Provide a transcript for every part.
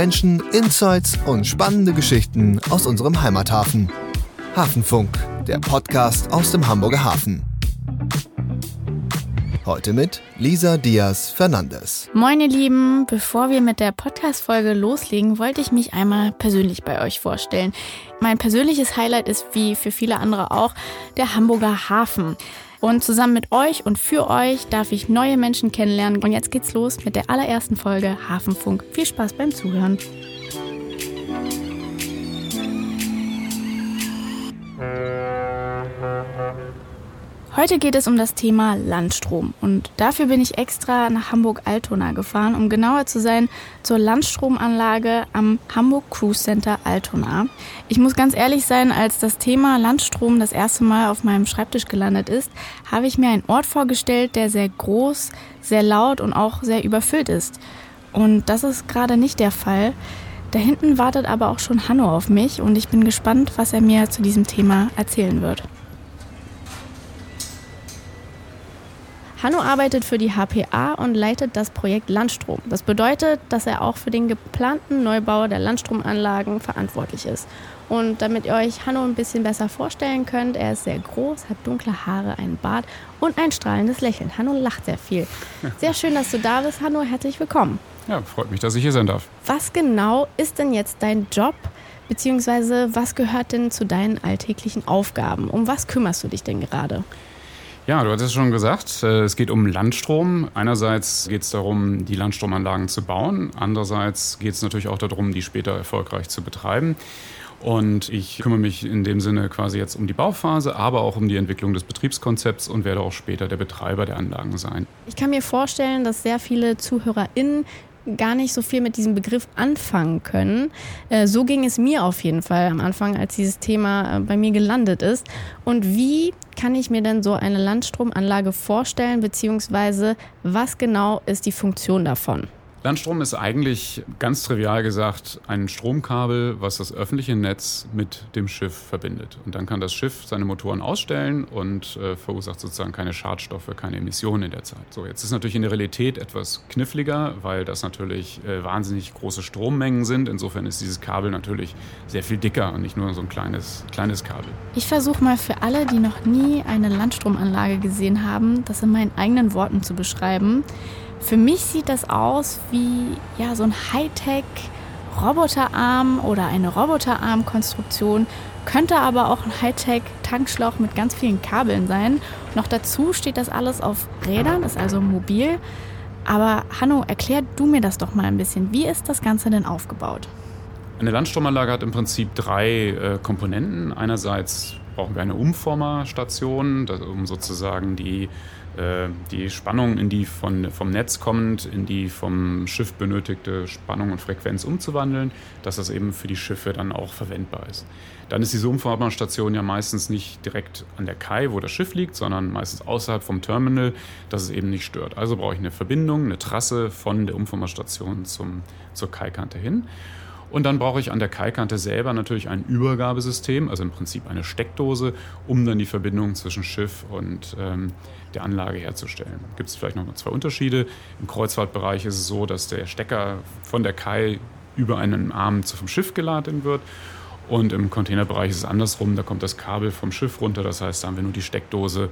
Menschen, Insights und spannende Geschichten aus unserem Heimathafen. Hafenfunk, der Podcast aus dem Hamburger Hafen. Heute mit Lisa Diaz Fernandes. Moin ihr Lieben, bevor wir mit der Podcast-Folge loslegen, wollte ich mich einmal persönlich bei euch vorstellen. Mein persönliches Highlight ist wie für viele andere auch der Hamburger Hafen. Und zusammen mit euch und für euch darf ich neue Menschen kennenlernen. Und jetzt geht's los mit der allerersten Folge Hafenfunk. Viel Spaß beim Zuhören. Heute geht es um das Thema Landstrom und dafür bin ich extra nach Hamburg-Altona gefahren, um genauer zu sein zur Landstromanlage am Hamburg Cruise Center Altona. Ich muss ganz ehrlich sein, als das Thema Landstrom das erste Mal auf meinem Schreibtisch gelandet ist, habe ich mir einen Ort vorgestellt, der sehr groß, sehr laut und auch sehr überfüllt ist. Und das ist gerade nicht der Fall. Da hinten wartet aber auch schon Hanno auf mich und ich bin gespannt, was er mir zu diesem Thema erzählen wird. Hanno arbeitet für die HPA und leitet das Projekt Landstrom. Das bedeutet, dass er auch für den geplanten Neubau der Landstromanlagen verantwortlich ist. Und damit ihr euch Hanno ein bisschen besser vorstellen könnt, er ist sehr groß, hat dunkle Haare, einen Bart und ein strahlendes Lächeln. Hanno lacht sehr viel. Sehr schön, dass du da bist, Hanno. Herzlich willkommen. Ja, freut mich, dass ich hier sein darf. Was genau ist denn jetzt dein Job? Beziehungsweise was gehört denn zu deinen alltäglichen Aufgaben? Um was kümmerst du dich denn gerade? Ja, du hattest es schon gesagt, äh, es geht um Landstrom. Einerseits geht es darum, die Landstromanlagen zu bauen. Andererseits geht es natürlich auch darum, die später erfolgreich zu betreiben. Und ich kümmere mich in dem Sinne quasi jetzt um die Bauphase, aber auch um die Entwicklung des Betriebskonzepts und werde auch später der Betreiber der Anlagen sein. Ich kann mir vorstellen, dass sehr viele ZuhörerInnen gar nicht so viel mit diesem Begriff anfangen können. Äh, so ging es mir auf jeden Fall am Anfang, als dieses Thema äh, bei mir gelandet ist. Und wie kann ich mir denn so eine Landstromanlage vorstellen, beziehungsweise was genau ist die Funktion davon? Landstrom ist eigentlich ganz trivial gesagt ein Stromkabel, was das öffentliche Netz mit dem Schiff verbindet. Und dann kann das Schiff seine Motoren ausstellen und äh, verursacht sozusagen keine Schadstoffe, keine Emissionen in der Zeit. So, jetzt ist natürlich in der Realität etwas kniffliger, weil das natürlich äh, wahnsinnig große Strommengen sind. Insofern ist dieses Kabel natürlich sehr viel dicker und nicht nur so ein kleines, kleines Kabel. Ich versuche mal für alle, die noch nie eine Landstromanlage gesehen haben, das in meinen eigenen Worten zu beschreiben. Für mich sieht das aus wie ja, so ein Hightech Roboterarm oder eine Roboterarm-Konstruktion. Könnte aber auch ein Hightech-Tankschlauch mit ganz vielen Kabeln sein. Noch dazu steht das alles auf Rädern, ist also mobil. Aber Hanno, erklär du mir das doch mal ein bisschen. Wie ist das Ganze denn aufgebaut? Eine Landstromanlage hat im Prinzip drei äh, Komponenten. Einerseits brauchen wir eine Umformerstation, um sozusagen die äh, die Spannung, in die von, vom Netz kommend, in die vom Schiff benötigte Spannung und Frequenz umzuwandeln, dass das eben für die Schiffe dann auch verwendbar ist. Dann ist diese Umformerstation ja meistens nicht direkt an der Kai, wo das Schiff liegt, sondern meistens außerhalb vom Terminal, dass es eben nicht stört. Also brauche ich eine Verbindung, eine Trasse von der Umformerstation zum, zur Kaikante hin. Und dann brauche ich an der Kaikante selber natürlich ein Übergabesystem, also im Prinzip eine Steckdose, um dann die Verbindung zwischen Schiff und ähm, der Anlage herzustellen. Gibt es vielleicht noch zwei Unterschiede. Im Kreuzfahrtbereich ist es so, dass der Stecker von der Kai über einen Arm vom Schiff geladen wird. Und im Containerbereich ist es andersrum, da kommt das Kabel vom Schiff runter, das heißt, da haben wir nur die Steckdose,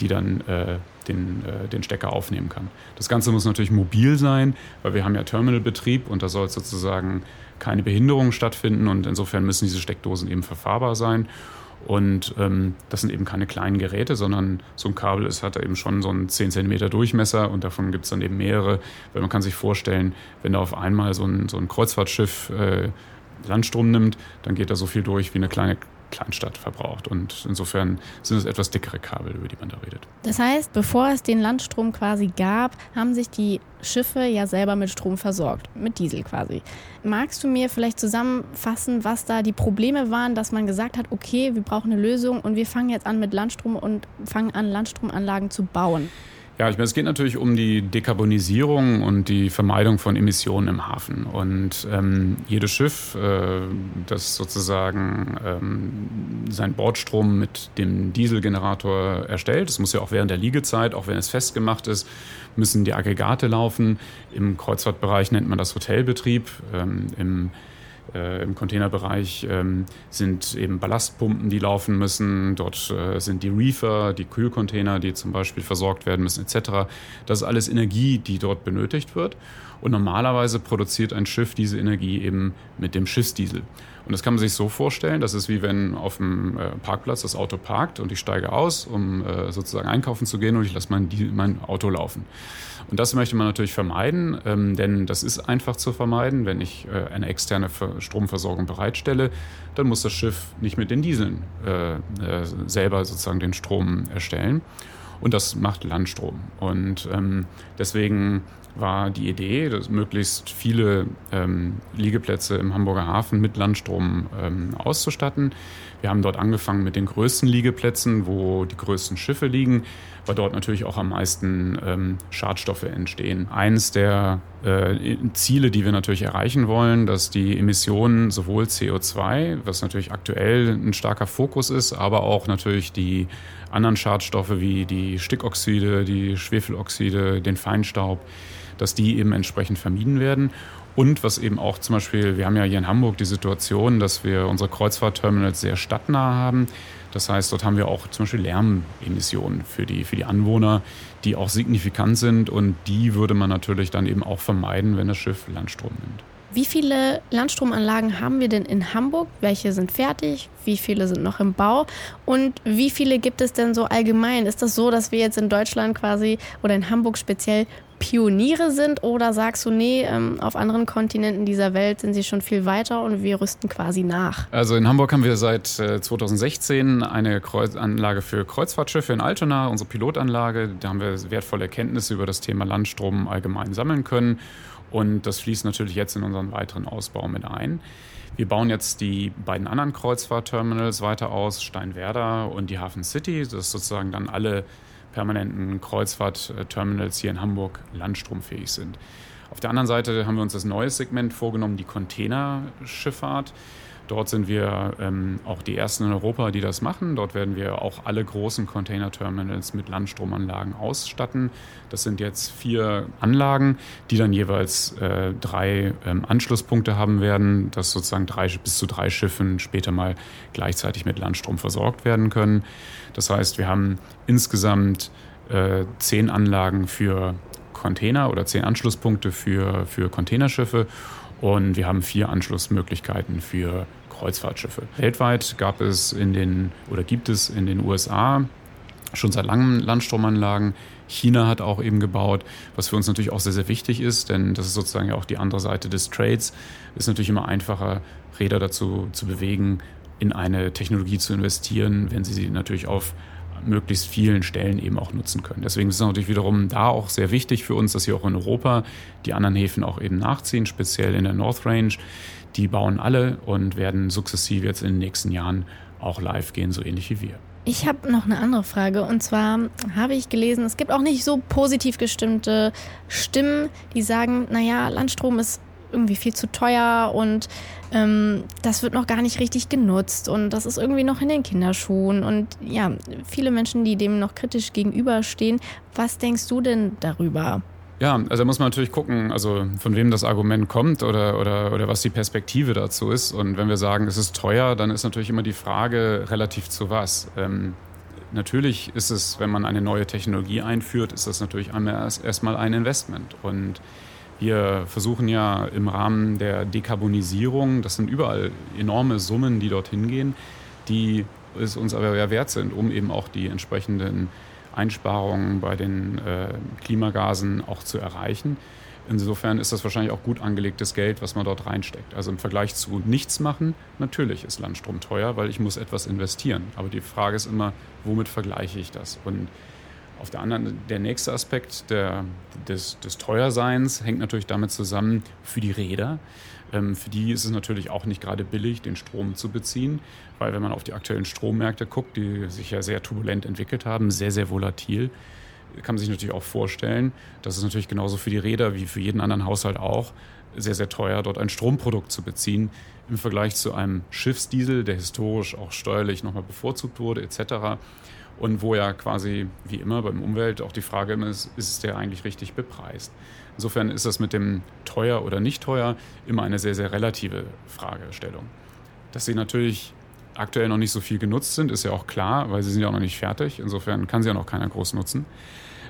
die dann äh, den, äh, den Stecker aufnehmen kann. Das Ganze muss natürlich mobil sein, weil wir haben ja Terminalbetrieb und da soll sozusagen keine Behinderungen stattfinden und insofern müssen diese Steckdosen eben verfahrbar sein. Und ähm, das sind eben keine kleinen Geräte, sondern so ein Kabel ist, hat eben schon so einen 10 cm Durchmesser und davon gibt es dann eben mehrere. Weil man kann sich vorstellen, wenn da auf einmal so ein, so ein Kreuzfahrtschiff äh, Landstrom nimmt, dann geht da so viel durch wie eine kleine Kleinstadt verbraucht. Und insofern sind es etwas dickere Kabel, über die man da redet. Das heißt, bevor es den Landstrom quasi gab, haben sich die Schiffe ja selber mit Strom versorgt, mit Diesel quasi. Magst du mir vielleicht zusammenfassen, was da die Probleme waren, dass man gesagt hat, okay, wir brauchen eine Lösung und wir fangen jetzt an mit Landstrom und fangen an, Landstromanlagen zu bauen? Ja, ich meine, es geht natürlich um die Dekarbonisierung und die Vermeidung von Emissionen im Hafen. Und ähm, jedes Schiff, äh, das sozusagen ähm, seinen Bordstrom mit dem Dieselgenerator erstellt, das muss ja auch während der Liegezeit, auch wenn es festgemacht ist, müssen die Aggregate laufen. Im Kreuzfahrtbereich nennt man das Hotelbetrieb. Ähm, Im äh, Im Containerbereich ähm, sind eben Ballastpumpen, die laufen müssen. Dort äh, sind die Reefer, die Kühlcontainer, die zum Beispiel versorgt werden müssen, etc. Das ist alles Energie, die dort benötigt wird. Und normalerweise produziert ein Schiff diese Energie eben mit dem Schiffsdiesel. Und das kann man sich so vorstellen, das ist wie wenn auf dem äh, Parkplatz das Auto parkt und ich steige aus, um äh, sozusagen einkaufen zu gehen und ich lasse mein, mein Auto laufen. Und das möchte man natürlich vermeiden, ähm, denn das ist einfach zu vermeiden. Wenn ich äh, eine externe Stromversorgung bereitstelle, dann muss das Schiff nicht mit den Dieseln selber sozusagen den Strom erstellen. Und das macht Landstrom. Und ähm, deswegen war die Idee, dass möglichst viele ähm, Liegeplätze im Hamburger Hafen mit Landstrom ähm, auszustatten. Wir haben dort angefangen mit den größten Liegeplätzen, wo die größten Schiffe liegen, weil dort natürlich auch am meisten ähm, Schadstoffe entstehen. Eines der äh, Ziele, die wir natürlich erreichen wollen, dass die Emissionen sowohl CO2, was natürlich aktuell ein starker Fokus ist, aber auch natürlich die anderen Schadstoffe wie die Stickoxide, die Schwefeloxide, den Feinstaub, dass die eben entsprechend vermieden werden. Und was eben auch zum Beispiel, wir haben ja hier in Hamburg die Situation, dass wir unsere Kreuzfahrtterminals sehr stadtnah haben. Das heißt, dort haben wir auch zum Beispiel Lärmemissionen für die, für die Anwohner, die auch signifikant sind und die würde man natürlich dann eben auch vermeiden, wenn das Schiff Landstrom nimmt. Wie viele Landstromanlagen haben wir denn in Hamburg? Welche sind fertig? Wie viele sind noch im Bau? Und wie viele gibt es denn so allgemein? Ist das so, dass wir jetzt in Deutschland quasi oder in Hamburg speziell Pioniere sind? Oder sagst du, nee, ähm, auf anderen Kontinenten dieser Welt sind sie schon viel weiter und wir rüsten quasi nach? Also in Hamburg haben wir seit 2016 äh, eine Anlage für Kreuzfahrtschiffe in Altona, unsere Pilotanlage. Da haben wir wertvolle Erkenntnisse über das Thema Landstrom allgemein sammeln können. Und das fließt natürlich jetzt in unseren weiteren Ausbau mit ein. Wir bauen jetzt die beiden anderen Kreuzfahrtterminals weiter aus, Steinwerder und die Hafen City. Das ist sozusagen dann alle permanenten Kreuzfahrtterminals hier in Hamburg landstromfähig sind. Auf der anderen Seite haben wir uns das neue Segment vorgenommen, die Containerschifffahrt. Dort sind wir ähm, auch die ersten in Europa, die das machen. Dort werden wir auch alle großen Container-Terminals mit Landstromanlagen ausstatten. Das sind jetzt vier Anlagen, die dann jeweils äh, drei ähm, Anschlusspunkte haben werden, dass sozusagen drei, bis zu drei Schiffen später mal gleichzeitig mit Landstrom versorgt werden können. Das heißt, wir haben insgesamt äh, zehn Anlagen für Container oder zehn Anschlusspunkte für, für Containerschiffe und wir haben vier Anschlussmöglichkeiten für Kreuzfahrtschiffe. Weltweit gab es in den oder gibt es in den USA schon seit langem Landstromanlagen. China hat auch eben gebaut, was für uns natürlich auch sehr, sehr wichtig ist, denn das ist sozusagen ja auch die andere Seite des Trades. Es ist natürlich immer einfacher, Räder dazu zu bewegen, in eine Technologie zu investieren, wenn sie sie natürlich auf möglichst vielen Stellen eben auch nutzen können. Deswegen ist es natürlich wiederum da auch sehr wichtig für uns, dass hier auch in Europa die anderen Häfen auch eben nachziehen, speziell in der North Range. Die bauen alle und werden sukzessive jetzt in den nächsten Jahren auch live gehen, so ähnlich wie wir. Ich habe noch eine andere Frage und zwar habe ich gelesen, es gibt auch nicht so positiv gestimmte Stimmen, die sagen, naja, Landstrom ist irgendwie viel zu teuer und ähm, das wird noch gar nicht richtig genutzt und das ist irgendwie noch in den Kinderschuhen und ja, viele Menschen, die dem noch kritisch gegenüberstehen. Was denkst du denn darüber? Ja, also da muss man natürlich gucken, also von wem das Argument kommt oder, oder, oder was die Perspektive dazu ist. Und wenn wir sagen, es ist teuer, dann ist natürlich immer die Frage relativ zu was. Ähm, natürlich ist es, wenn man eine neue Technologie einführt, ist das natürlich erstmal ein Investment. Und wir versuchen ja im Rahmen der Dekarbonisierung, das sind überall enorme Summen, die dorthin gehen, die es uns aber ja wert sind, um eben auch die entsprechenden Einsparungen bei den äh, Klimagasen auch zu erreichen. Insofern ist das wahrscheinlich auch gut angelegtes Geld, was man dort reinsteckt. Also im Vergleich zu nichts machen, natürlich ist Landstrom teuer, weil ich muss etwas investieren. Aber die Frage ist immer, womit vergleiche ich das? Und auf der anderen, der nächste Aspekt der, des, des Teuerseins hängt natürlich damit zusammen für die Räder. Ähm, für die ist es natürlich auch nicht gerade billig, den Strom zu beziehen, weil wenn man auf die aktuellen Strommärkte guckt, die sich ja sehr turbulent entwickelt haben, sehr, sehr volatil, kann man sich natürlich auch vorstellen, dass es natürlich genauso für die Räder wie für jeden anderen Haushalt auch sehr, sehr teuer, dort ein Stromprodukt zu beziehen im Vergleich zu einem Schiffsdiesel, der historisch auch steuerlich nochmal bevorzugt wurde etc. Und wo ja quasi wie immer beim Umwelt auch die Frage immer ist, ist der eigentlich richtig bepreist? Insofern ist das mit dem teuer oder nicht teuer immer eine sehr, sehr relative Fragestellung. Dass sie natürlich aktuell noch nicht so viel genutzt sind, ist ja auch klar, weil sie sind ja auch noch nicht fertig. Insofern kann sie ja noch keiner groß nutzen.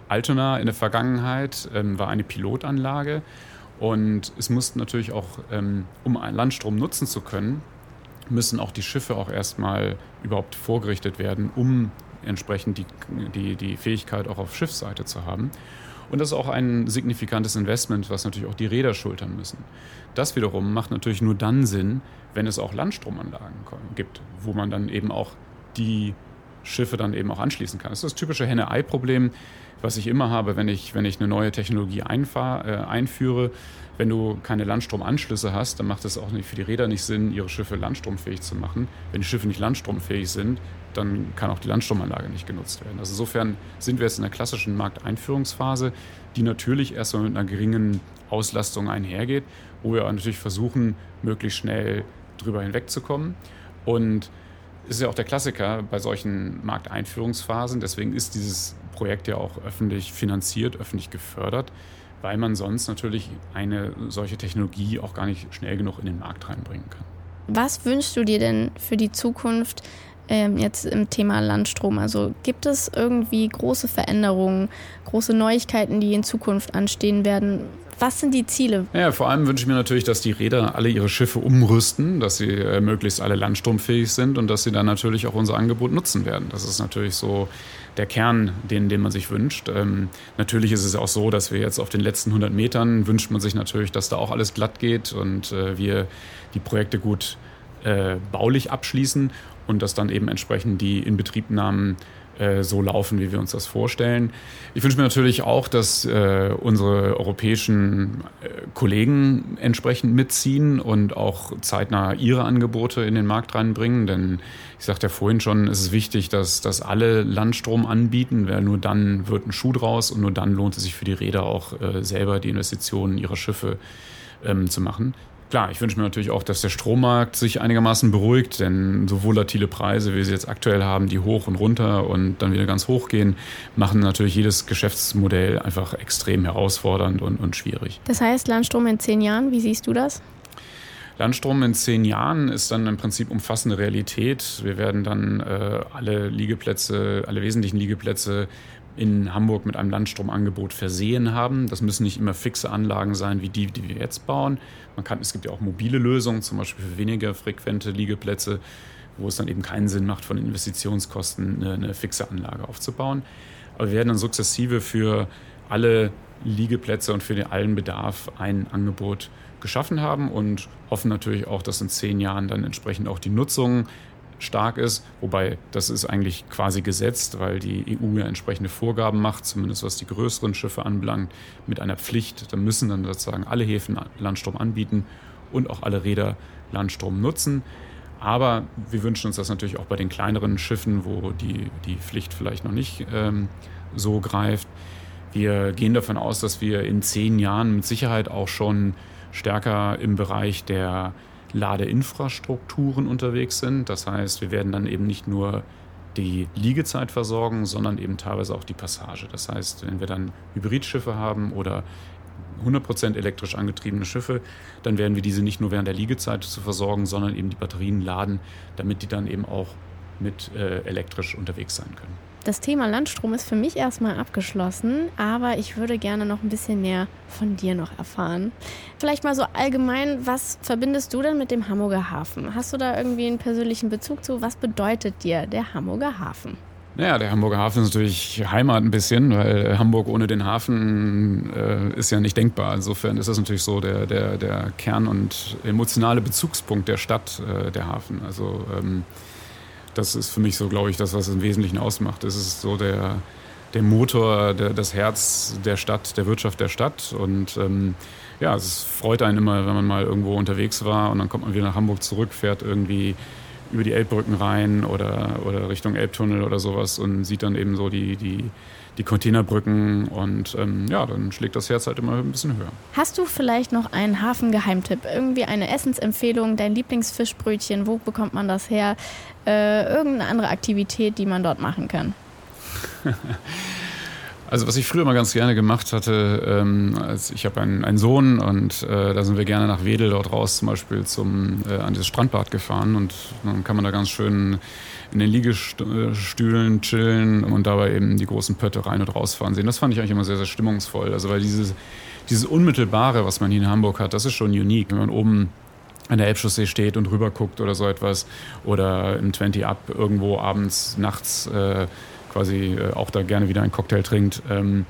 Altona in der Vergangenheit ähm, war eine Pilotanlage und es mussten natürlich auch, ähm, um einen Landstrom nutzen zu können, müssen auch die Schiffe auch erstmal überhaupt vorgerichtet werden, um entsprechend die, die, die Fähigkeit auch auf Schiffsseite zu haben. Und das ist auch ein signifikantes Investment, was natürlich auch die Räder schultern müssen. Das wiederum macht natürlich nur dann Sinn, wenn es auch Landstromanlagen gibt, wo man dann eben auch die Schiffe dann eben auch anschließen kann. Das ist das typische Henne-Ei-Problem, was ich immer habe, wenn ich, wenn ich eine neue Technologie einfahr, äh, einführe. Wenn du keine Landstromanschlüsse hast, dann macht es auch nicht für die Räder nicht Sinn, ihre Schiffe landstromfähig zu machen. Wenn die Schiffe nicht landstromfähig sind, dann kann auch die Landstromanlage nicht genutzt werden. Also insofern sind wir jetzt in der klassischen Markteinführungsphase, die natürlich erstmal mit einer geringen Auslastung einhergeht, wo wir natürlich versuchen, möglichst schnell drüber hinwegzukommen. Und es ist ja auch der Klassiker bei solchen Markteinführungsphasen. Deswegen ist dieses Projekt ja auch öffentlich finanziert, öffentlich gefördert, weil man sonst natürlich eine solche Technologie auch gar nicht schnell genug in den Markt reinbringen kann. Was wünschst du dir denn für die Zukunft ähm, jetzt im Thema Landstrom? Also gibt es irgendwie große Veränderungen, große Neuigkeiten, die in Zukunft anstehen werden? Was sind die Ziele? Ja, vor allem wünsche ich mir natürlich, dass die Räder alle ihre Schiffe umrüsten, dass sie äh, möglichst alle landstromfähig sind und dass sie dann natürlich auch unser Angebot nutzen werden. Das ist natürlich so der Kern, den, den man sich wünscht. Ähm, natürlich ist es auch so, dass wir jetzt auf den letzten 100 Metern wünscht man sich natürlich, dass da auch alles glatt geht und äh, wir die Projekte gut äh, baulich abschließen und dass dann eben entsprechend die Inbetriebnahmen äh, so laufen, wie wir uns das vorstellen. Ich wünsche mir natürlich auch, dass äh, unsere europäischen äh, Kollegen entsprechend mitziehen und auch zeitnah ihre Angebote in den Markt reinbringen. Denn ich sagte ja vorhin schon, es ist wichtig, dass, dass alle Landstrom anbieten, weil nur dann wird ein Schuh draus und nur dann lohnt es sich für die Räder auch äh, selber die Investitionen ihrer Schiffe ähm, zu machen. Klar, ich wünsche mir natürlich auch, dass der Strommarkt sich einigermaßen beruhigt, denn so volatile Preise, wie wir sie jetzt aktuell haben, die hoch und runter und dann wieder ganz hoch gehen, machen natürlich jedes Geschäftsmodell einfach extrem herausfordernd und, und schwierig. Das heißt, Landstrom in zehn Jahren, wie siehst du das? Landstrom in zehn Jahren ist dann im Prinzip umfassende Realität. Wir werden dann äh, alle Liegeplätze, alle wesentlichen Liegeplätze in Hamburg mit einem Landstromangebot versehen haben. Das müssen nicht immer fixe Anlagen sein wie die, die wir jetzt bauen. Man kann, es gibt ja auch mobile Lösungen, zum Beispiel für weniger frequente Liegeplätze, wo es dann eben keinen Sinn macht, von Investitionskosten eine, eine fixe Anlage aufzubauen. Aber wir werden dann sukzessive für alle Liegeplätze und für den allen Bedarf ein Angebot geschaffen haben und hoffen natürlich auch, dass in zehn Jahren dann entsprechend auch die Nutzung stark ist, wobei das ist eigentlich quasi gesetzt, weil die EU ja entsprechende Vorgaben macht, zumindest was die größeren Schiffe anbelangt, mit einer Pflicht. Da müssen dann sozusagen alle Häfen Landstrom anbieten und auch alle Räder Landstrom nutzen. Aber wir wünschen uns das natürlich auch bei den kleineren Schiffen, wo die, die Pflicht vielleicht noch nicht ähm, so greift. Wir gehen davon aus, dass wir in zehn Jahren mit Sicherheit auch schon stärker im Bereich der Ladeinfrastrukturen unterwegs sind. Das heißt, wir werden dann eben nicht nur die Liegezeit versorgen, sondern eben teilweise auch die Passage. Das heißt, wenn wir dann Hybridschiffe haben oder 100% elektrisch angetriebene Schiffe, dann werden wir diese nicht nur während der Liegezeit zu versorgen, sondern eben die Batterien laden, damit die dann eben auch mit äh, elektrisch unterwegs sein können. Das Thema Landstrom ist für mich erstmal abgeschlossen, aber ich würde gerne noch ein bisschen mehr von dir noch erfahren. Vielleicht mal so allgemein, was verbindest du denn mit dem Hamburger Hafen? Hast du da irgendwie einen persönlichen Bezug zu? Was bedeutet dir der Hamburger Hafen? Naja, der Hamburger Hafen ist natürlich Heimat ein bisschen, weil Hamburg ohne den Hafen äh, ist ja nicht denkbar. Insofern ist das natürlich so der, der, der Kern und emotionale Bezugspunkt der Stadt, äh, der Hafen. Also ähm, das ist für mich so, glaube ich, das, was es im Wesentlichen ausmacht. Es ist so der, der Motor, der, das Herz der Stadt, der Wirtschaft der Stadt. Und ähm, ja, es freut einen immer, wenn man mal irgendwo unterwegs war und dann kommt man wieder nach Hamburg zurück, fährt irgendwie über die Elbbrücken rein oder, oder Richtung Elbtunnel oder sowas und sieht dann eben so die, die, die Containerbrücken und ähm, ja, dann schlägt das Herz halt immer ein bisschen höher. Hast du vielleicht noch einen Hafengeheimtipp? Irgendwie eine Essensempfehlung, dein Lieblingsfischbrötchen, wo bekommt man das her? Äh, irgendeine andere Aktivität, die man dort machen kann? Also was ich früher mal ganz gerne gemacht hatte, ähm, also ich habe einen, einen, Sohn und äh, da sind wir gerne nach Wedel dort raus zum Beispiel zum, äh, an dieses Strandbad gefahren und dann kann man da ganz schön in den Liegestühlen chillen und dabei eben die großen Pötte rein und rausfahren sehen. Das fand ich eigentlich immer sehr, sehr stimmungsvoll. Also weil dieses, dieses Unmittelbare, was man hier in Hamburg hat, das ist schon unique. Wenn man oben an der Elbchaussee steht und rüber guckt oder so etwas oder im 20 Up irgendwo abends, nachts äh, quasi äh, auch da gerne wieder einen Cocktail trinkt. Ähm,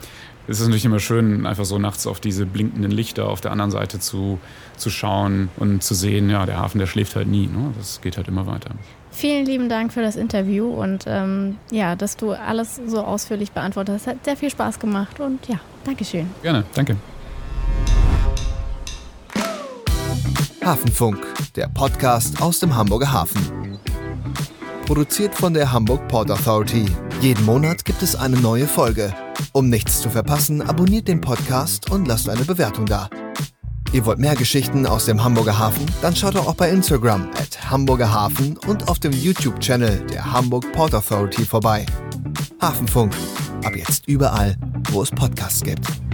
es ist natürlich immer schön, einfach so nachts auf diese blinkenden Lichter auf der anderen Seite zu, zu schauen und zu sehen, ja, der Hafen, der schläft halt nie. Ne? Das geht halt immer weiter. Vielen lieben Dank für das Interview und ähm, ja, dass du alles so ausführlich beantwortet hast. Hat sehr viel Spaß gemacht und ja, Dankeschön. Gerne, danke. Hafenfunk, der Podcast aus dem Hamburger Hafen. Produziert von der Hamburg Port Authority. Jeden Monat gibt es eine neue Folge. Um nichts zu verpassen, abonniert den Podcast und lasst eine Bewertung da. Ihr wollt mehr Geschichten aus dem Hamburger Hafen? Dann schaut doch auch bei Instagram at Hamburger Hafen und auf dem YouTube-Channel der Hamburg Port Authority vorbei. Hafenfunk. Ab jetzt überall, wo es Podcasts gibt.